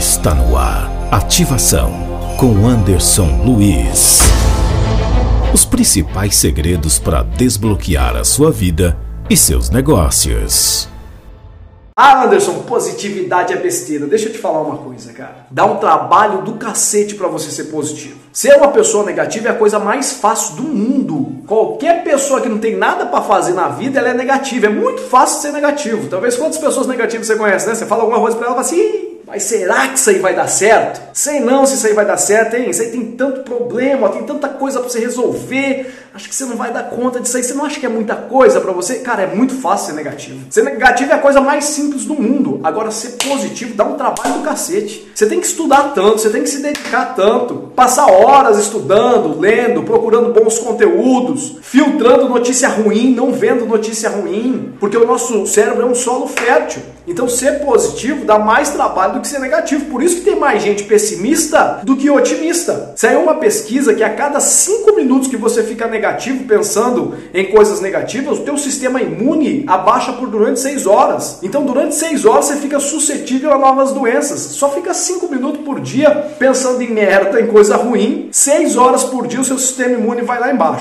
Está no ar. Ativação com Anderson Luiz. Os principais segredos para desbloquear a sua vida e seus negócios. Ah, Anderson, positividade é besteira. Deixa eu te falar uma coisa, cara. Dá um trabalho do cacete para você ser positivo. Ser uma pessoa negativa é a coisa mais fácil do mundo. Qualquer pessoa que não tem nada para fazer na vida, ela é negativa. É muito fácil ser negativo. Talvez quantas pessoas negativas você conhece, né? Você fala alguma coisa para ela e fala assim, mas será que isso aí vai dar certo? Sei não se isso aí vai dar certo, hein? Isso aí tem tanto problema, tem tanta coisa para você resolver. Acho que você não vai dar conta disso aí. Você não acha que é muita coisa para você? Cara, é muito fácil ser negativo. Ser negativo é a coisa mais simples do mundo. Agora, ser positivo dá um trabalho do cacete. Você tem que estudar tanto, você tem que se dedicar tanto. Passar horas estudando, lendo, procurando bons conteúdos, filtrando notícia ruim, não vendo notícia ruim. Porque o nosso cérebro é um solo fértil. Então, ser positivo dá mais trabalho do do que ser negativo. Por isso que tem mais gente pessimista do que otimista. Saiu uma pesquisa que a cada cinco minutos que você fica negativo, pensando em coisas negativas, o teu sistema imune abaixa por durante seis horas. Então, durante seis horas você fica suscetível a novas doenças. Só fica cinco minutos por dia pensando em merda, em coisa ruim. Seis horas por dia o seu sistema imune vai lá embaixo.